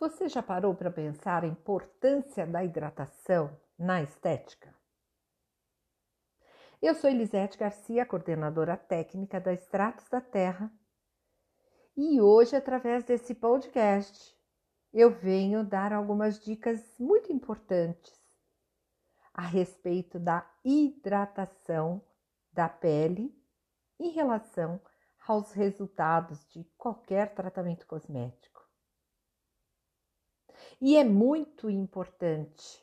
Você já parou para pensar a importância da hidratação na estética? Eu sou Elisete Garcia, coordenadora técnica da Extratos da Terra, e hoje, através desse podcast, eu venho dar algumas dicas muito importantes a respeito da hidratação da pele em relação aos resultados de qualquer tratamento cosmético. E é muito importante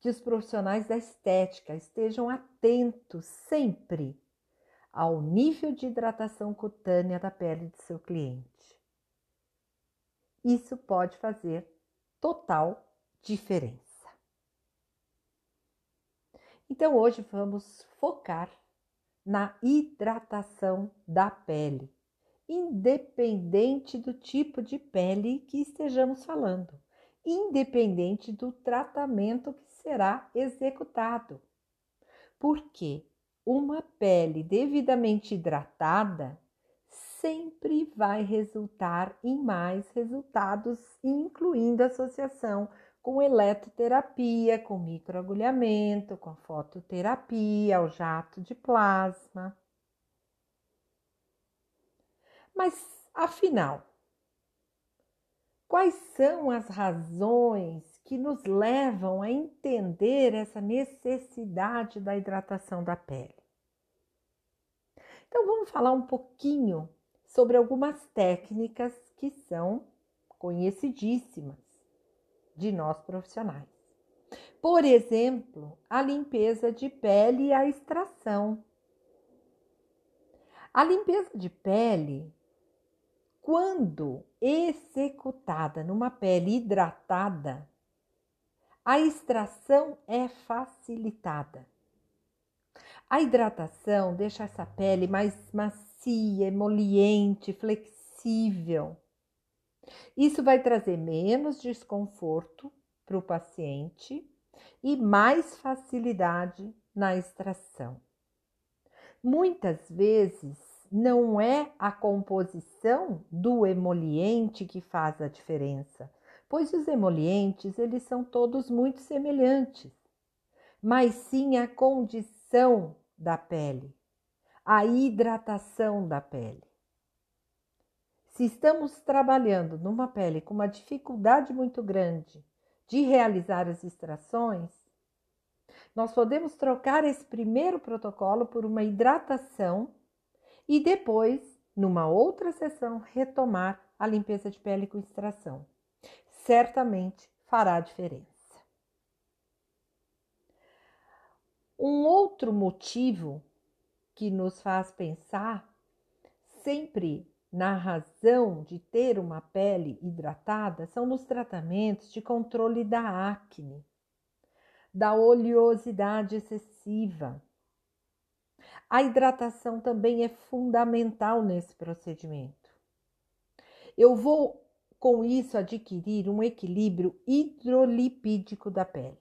que os profissionais da estética estejam atentos sempre ao nível de hidratação cutânea da pele de seu cliente. Isso pode fazer total diferença. Então, hoje vamos focar na hidratação da pele independente do tipo de pele que estejamos falando, independente do tratamento que será executado. Porque uma pele devidamente hidratada sempre vai resultar em mais resultados, incluindo associação com eletroterapia, com microagulhamento, com fototerapia, o jato de plasma. Mas, afinal, quais são as razões que nos levam a entender essa necessidade da hidratação da pele? Então, vamos falar um pouquinho sobre algumas técnicas que são conhecidíssimas de nós profissionais. Por exemplo, a limpeza de pele e a extração. A limpeza de pele quando executada numa pele hidratada, a extração é facilitada. A hidratação deixa essa pele mais macia, emoliente, flexível. Isso vai trazer menos desconforto para o paciente e mais facilidade na extração. Muitas vezes não é a composição do emoliente que faz a diferença, pois os emolientes eles são todos muito semelhantes, mas sim a condição da pele, a hidratação da pele. Se estamos trabalhando numa pele com uma dificuldade muito grande de realizar as extrações, nós podemos trocar esse primeiro protocolo por uma hidratação e depois, numa outra sessão, retomar a limpeza de pele com extração. Certamente fará diferença. Um outro motivo que nos faz pensar sempre na razão de ter uma pele hidratada são nos tratamentos de controle da acne, da oleosidade excessiva, a hidratação também é fundamental nesse procedimento. Eu vou, com isso, adquirir um equilíbrio hidrolipídico da pele.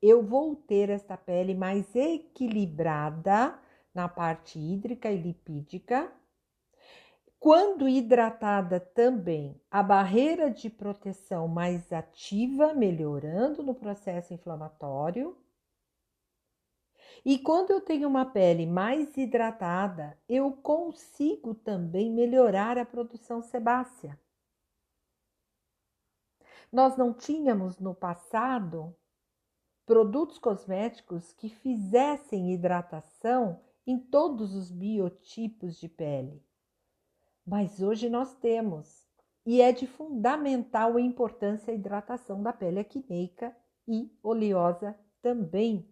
Eu vou ter esta pele mais equilibrada na parte hídrica e lipídica. Quando hidratada também, a barreira de proteção mais ativa, melhorando no processo inflamatório e quando eu tenho uma pele mais hidratada, eu consigo também melhorar a produção sebácea. Nós não tínhamos no passado produtos cosméticos que fizessem hidratação em todos os biotipos de pele. Mas hoje nós temos, e é de fundamental importância a hidratação da pele acneica e oleosa também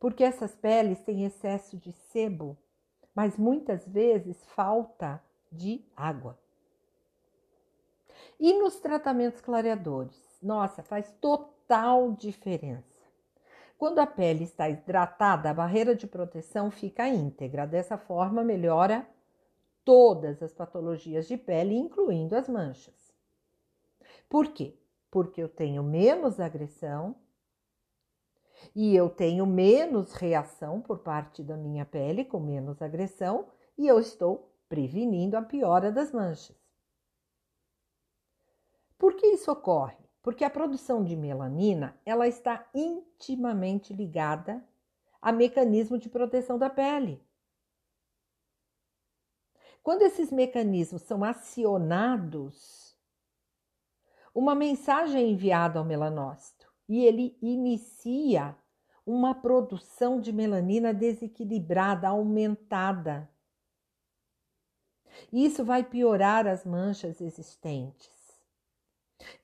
porque essas peles têm excesso de sebo, mas muitas vezes falta de água. E nos tratamentos clareadores? Nossa, faz total diferença. Quando a pele está hidratada, a barreira de proteção fica íntegra. Dessa forma, melhora todas as patologias de pele, incluindo as manchas. Por quê? Porque eu tenho menos agressão, e eu tenho menos reação por parte da minha pele, com menos agressão, e eu estou prevenindo a piora das manchas. que isso ocorre? Porque a produção de melanina, ela está intimamente ligada a mecanismo de proteção da pele. Quando esses mecanismos são acionados, uma mensagem é enviada ao melanócito e ele inicia uma produção de melanina desequilibrada, aumentada. Isso vai piorar as manchas existentes.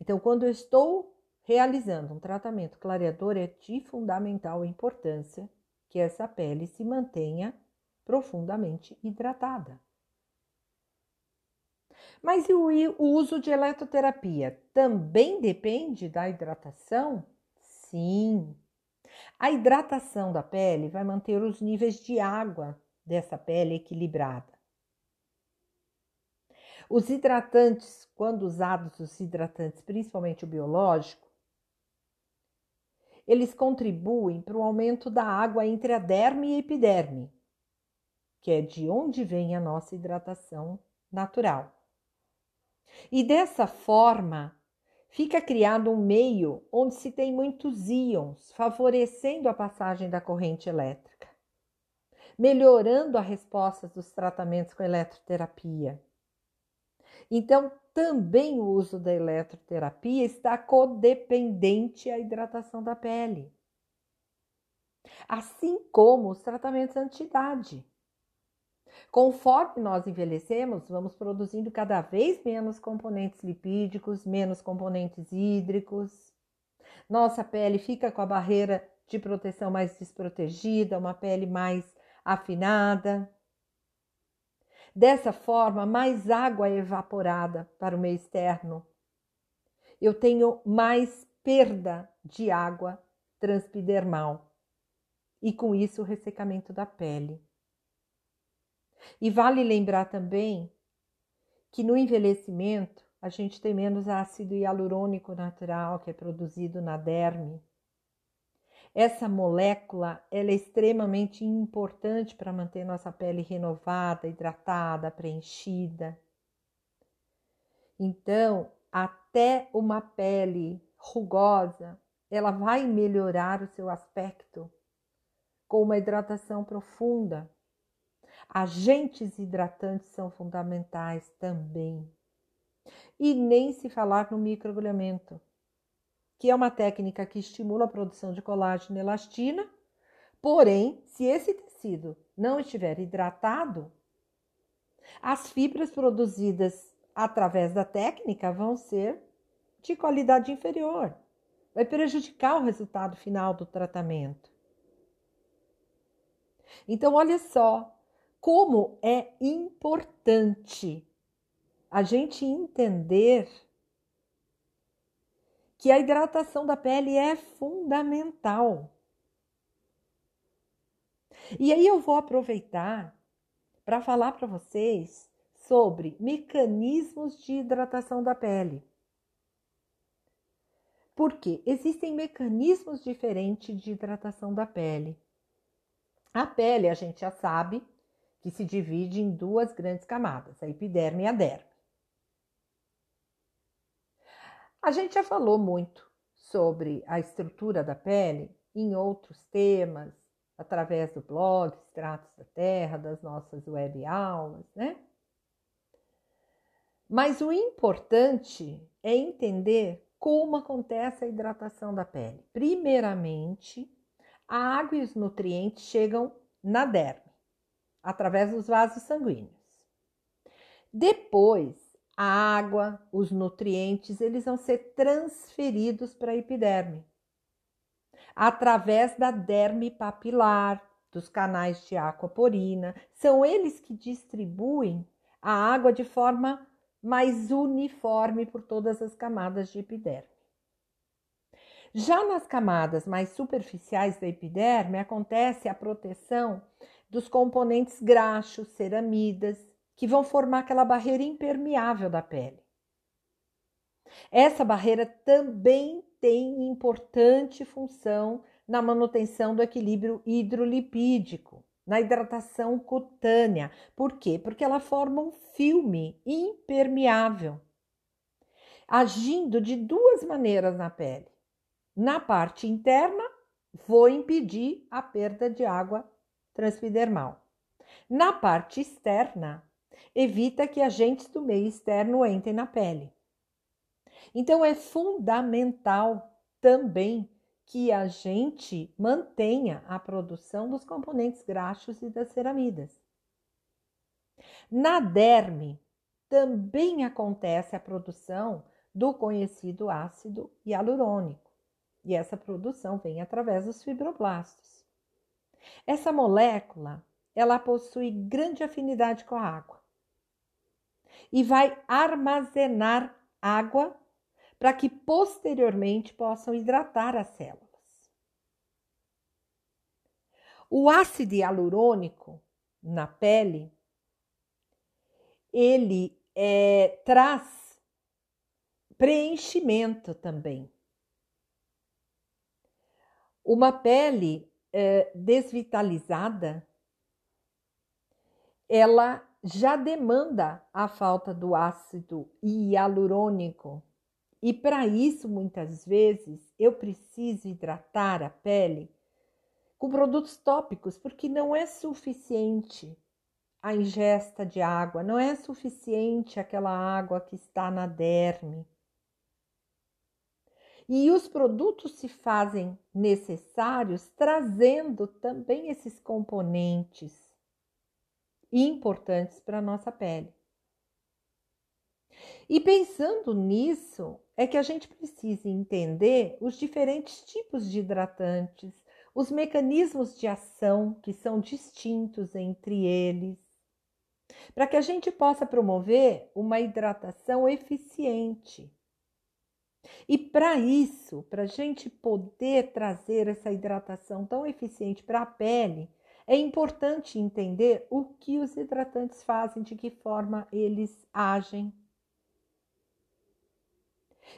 Então, quando eu estou realizando um tratamento clareador, é de fundamental importância que essa pele se mantenha profundamente hidratada. Mas e o uso de eletroterapia também depende da hidratação? Sim. A hidratação da pele vai manter os níveis de água dessa pele equilibrada. Os hidratantes, quando usados os hidratantes, principalmente o biológico, eles contribuem para o aumento da água entre a derme e a epiderme, que é de onde vem a nossa hidratação natural. E dessa forma, fica criado um meio onde se tem muitos íons, favorecendo a passagem da corrente elétrica, melhorando a resposta dos tratamentos com eletroterapia. Então, também o uso da eletroterapia está codependente à hidratação da pele. Assim como os tratamentos anti-idade. Conforme nós envelhecemos, vamos produzindo cada vez menos componentes lipídicos, menos componentes hídricos. Nossa pele fica com a barreira de proteção mais desprotegida, uma pele mais afinada. Dessa forma, mais água é evaporada para o meio externo. Eu tenho mais perda de água transpidermal e com isso o ressecamento da pele. E vale lembrar também que no envelhecimento a gente tem menos ácido hialurônico natural que é produzido na derme. Essa molécula ela é extremamente importante para manter nossa pele renovada, hidratada, preenchida. Então, até uma pele rugosa, ela vai melhorar o seu aspecto com uma hidratação profunda. Agentes hidratantes são fundamentais também. E nem se falar no microagulhamento, que é uma técnica que estimula a produção de colágeno e elastina. Porém, se esse tecido não estiver hidratado, as fibras produzidas através da técnica vão ser de qualidade inferior. Vai prejudicar o resultado final do tratamento. Então, olha só, como é importante a gente entender que a hidratação da pele é fundamental. E aí eu vou aproveitar para falar para vocês sobre mecanismos de hidratação da pele. Porque existem mecanismos diferentes de hidratação da pele. A pele, a gente já sabe, que se divide em duas grandes camadas, a epiderme e a derme. A gente já falou muito sobre a estrutura da pele em outros temas, através do blog Extratos da Terra, das nossas web aulas, né? Mas o importante é entender como acontece a hidratação da pele. Primeiramente, a água e os nutrientes chegam na derme através dos vasos sanguíneos. Depois, a água, os nutrientes, eles vão ser transferidos para a epiderme através da derme papilar, dos canais de aquaporina. São eles que distribuem a água de forma mais uniforme por todas as camadas de epiderme. Já nas camadas mais superficiais da epiderme acontece a proteção dos componentes graxos, ceramidas, que vão formar aquela barreira impermeável da pele. Essa barreira também tem importante função na manutenção do equilíbrio hidrolipídico, na hidratação cutânea. Por quê? Porque ela forma um filme impermeável. agindo de duas maneiras na pele. Na parte interna, vou impedir a perda de água transpidermal. Na parte externa, evita que agentes do meio externo entrem na pele. Então é fundamental também que a gente mantenha a produção dos componentes graxos e das ceramidas. Na derme também acontece a produção do conhecido ácido hialurônico, e essa produção vem através dos fibroblastos. Essa molécula, ela possui grande afinidade com a água e vai armazenar água para que posteriormente possam hidratar as células. O ácido hialurônico na pele, ele é, traz preenchimento também. Uma pele é, desvitalizada, ela já demanda a falta do ácido hialurônico e para isso, muitas vezes, eu preciso hidratar a pele com produtos tópicos, porque não é suficiente a ingesta de água, não é suficiente aquela água que está na derme. E os produtos se fazem necessários trazendo também esses componentes importantes para a nossa pele. E pensando nisso, é que a gente precisa entender os diferentes tipos de hidratantes, os mecanismos de ação que são distintos entre eles, para que a gente possa promover uma hidratação eficiente. E para isso, para a gente poder trazer essa hidratação tão eficiente para a pele, é importante entender o que os hidratantes fazem, de que forma eles agem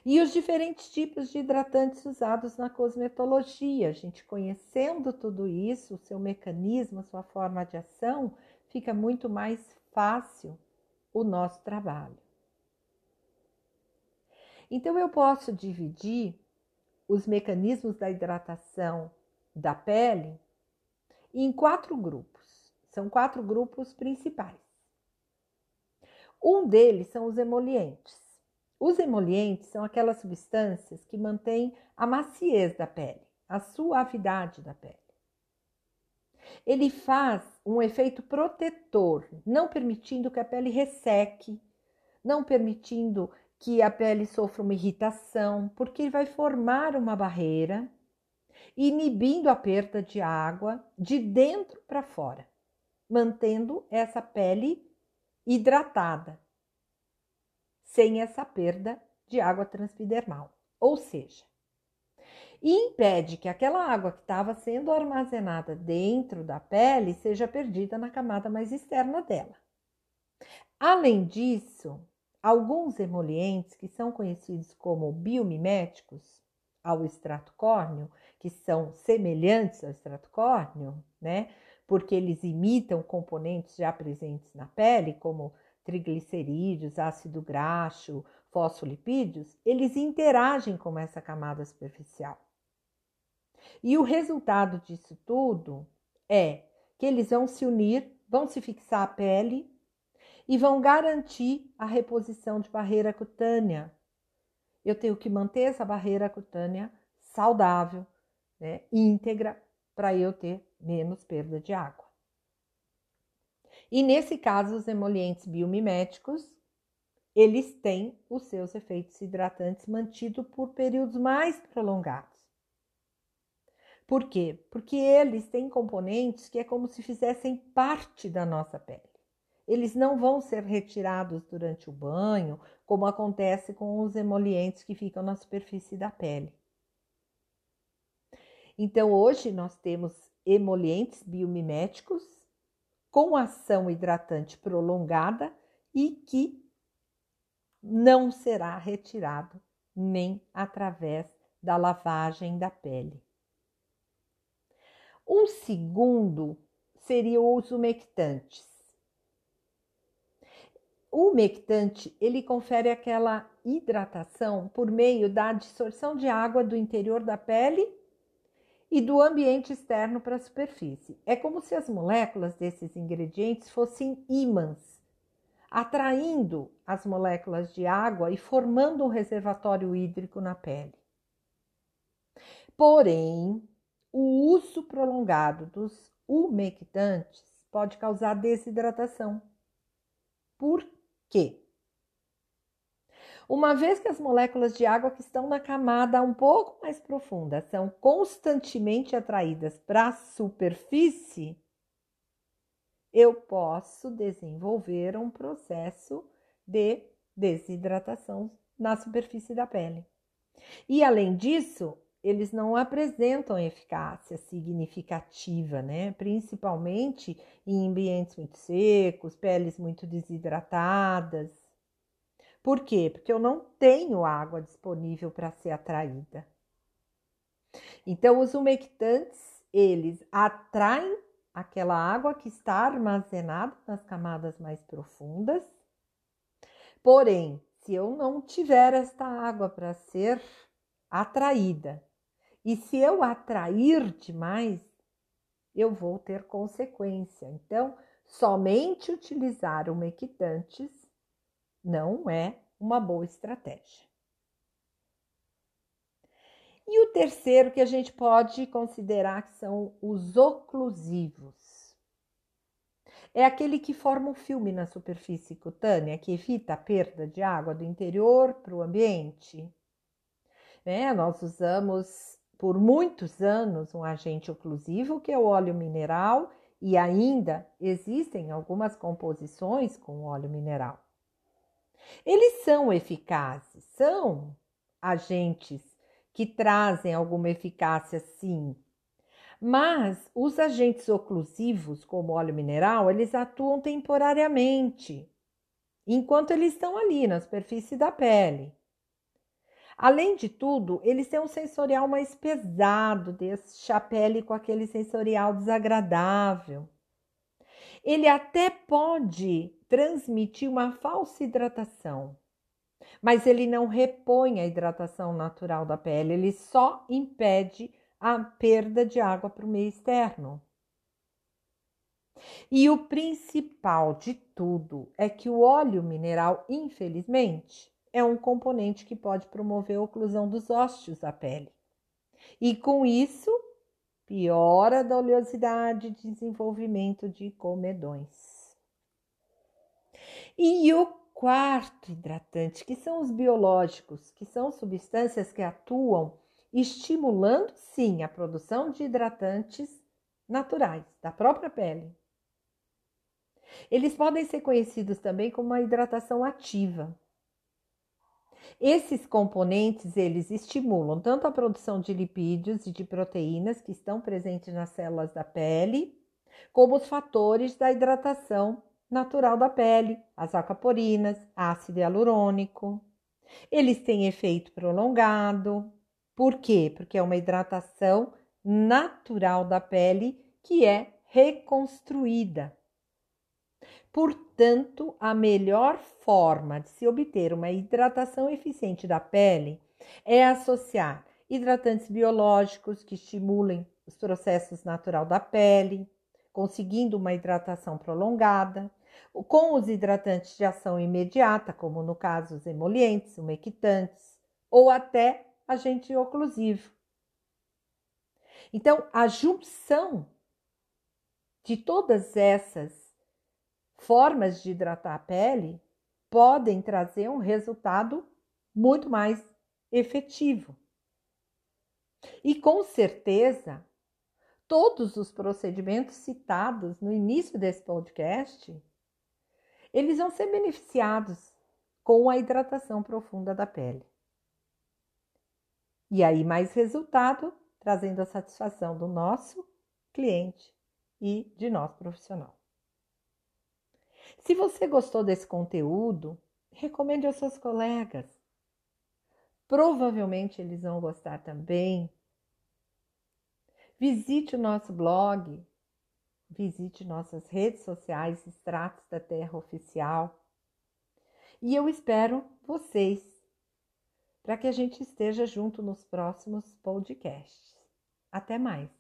e os diferentes tipos de hidratantes usados na cosmetologia. A gente conhecendo tudo isso, o seu mecanismo, a sua forma de ação, fica muito mais fácil o nosso trabalho. Então, eu posso dividir os mecanismos da hidratação da pele em quatro grupos. São quatro grupos principais. Um deles são os emolientes. Os emolientes são aquelas substâncias que mantêm a maciez da pele, a suavidade da pele. Ele faz um efeito protetor, não permitindo que a pele resseque, não permitindo que a pele sofra uma irritação, porque vai formar uma barreira, inibindo a perda de água de dentro para fora, mantendo essa pele hidratada sem essa perda de água transpidermal. Ou seja, impede que aquela água que estava sendo armazenada dentro da pele seja perdida na camada mais externa dela. Além disso, alguns emolientes que são conhecidos como biomiméticos ao extrato córneo, que são semelhantes ao extrato córneo, né? Porque eles imitam componentes já presentes na pele, como triglicerídeos, ácido graxo, fosfolipídios, eles interagem com essa camada superficial. E o resultado disso tudo é que eles vão se unir, vão se fixar à pele e vão garantir a reposição de barreira cutânea. Eu tenho que manter essa barreira cutânea saudável, né, íntegra, para eu ter menos perda de água. E nesse caso, os emolientes biomiméticos, eles têm os seus efeitos hidratantes mantidos por períodos mais prolongados. Por quê? Porque eles têm componentes que é como se fizessem parte da nossa pele. Eles não vão ser retirados durante o banho, como acontece com os emolientes que ficam na superfície da pele. Então, hoje nós temos emolientes biomiméticos com ação hidratante prolongada e que não será retirado nem através da lavagem da pele. Um segundo seria os umectantes. O umectante ele confere aquela hidratação por meio da absorção de água do interior da pele e do ambiente externo para a superfície. É como se as moléculas desses ingredientes fossem ímãs, atraindo as moléculas de água e formando um reservatório hídrico na pele. Porém, o uso prolongado dos umectantes pode causar desidratação. Por quê? Uma vez que as moléculas de água que estão na camada um pouco mais profunda são constantemente atraídas para a superfície, eu posso desenvolver um processo de desidratação na superfície da pele. E além disso, eles não apresentam eficácia significativa, né? Principalmente em ambientes muito secos, peles muito desidratadas. Por quê? Porque eu não tenho água disponível para ser atraída. Então, os umectantes, eles atraem aquela água que está armazenada nas camadas mais profundas. Porém, se eu não tiver esta água para ser atraída, e se eu atrair demais, eu vou ter consequência. Então, somente utilizar umectantes não é uma boa estratégia. E o terceiro que a gente pode considerar que são os oclusivos. É aquele que forma um filme na superfície cutânea, que evita a perda de água do interior para o ambiente. Né? Nós usamos por muitos anos um agente oclusivo, que é o óleo mineral, e ainda existem algumas composições com óleo mineral. Eles são eficazes, são agentes que trazem alguma eficácia, sim. Mas os agentes oclusivos, como óleo mineral, eles atuam temporariamente, enquanto eles estão ali na superfície da pele. Além de tudo, eles têm um sensorial mais pesado, deixa a pele com aquele sensorial desagradável. Ele até pode transmitir uma falsa hidratação, mas ele não repõe a hidratação natural da pele, ele só impede a perda de água para o meio externo. E o principal de tudo é que o óleo mineral, infelizmente, é um componente que pode promover a oclusão dos ósseos da pele. E com isso, piora a oleosidade e desenvolvimento de comedões. E o quarto hidratante, que são os biológicos, que são substâncias que atuam estimulando sim a produção de hidratantes naturais da própria pele. Eles podem ser conhecidos também como uma hidratação ativa. Esses componentes, eles estimulam tanto a produção de lipídios e de proteínas que estão presentes nas células da pele, como os fatores da hidratação natural da pele, as alcaporinas, ácido hialurônico. Eles têm efeito prolongado. Por quê? Porque é uma hidratação natural da pele que é reconstruída. Portanto, a melhor forma de se obter uma hidratação eficiente da pele é associar hidratantes biológicos que estimulem os processos natural da pele, conseguindo uma hidratação prolongada, com os hidratantes de ação imediata, como no caso os emolientes, umectantes, ou até agente oclusivo. Então, a junção de todas essas formas de hidratar a pele podem trazer um resultado muito mais efetivo. E com certeza, todos os procedimentos citados no início desse podcast, eles vão ser beneficiados com a hidratação profunda da pele. E aí, mais resultado, trazendo a satisfação do nosso cliente e de nós profissional. Se você gostou desse conteúdo, recomende aos seus colegas. Provavelmente eles vão gostar também. Visite o nosso blog, visite nossas redes sociais, Extratos da Terra Oficial. E eu espero vocês para que a gente esteja junto nos próximos podcasts. Até mais!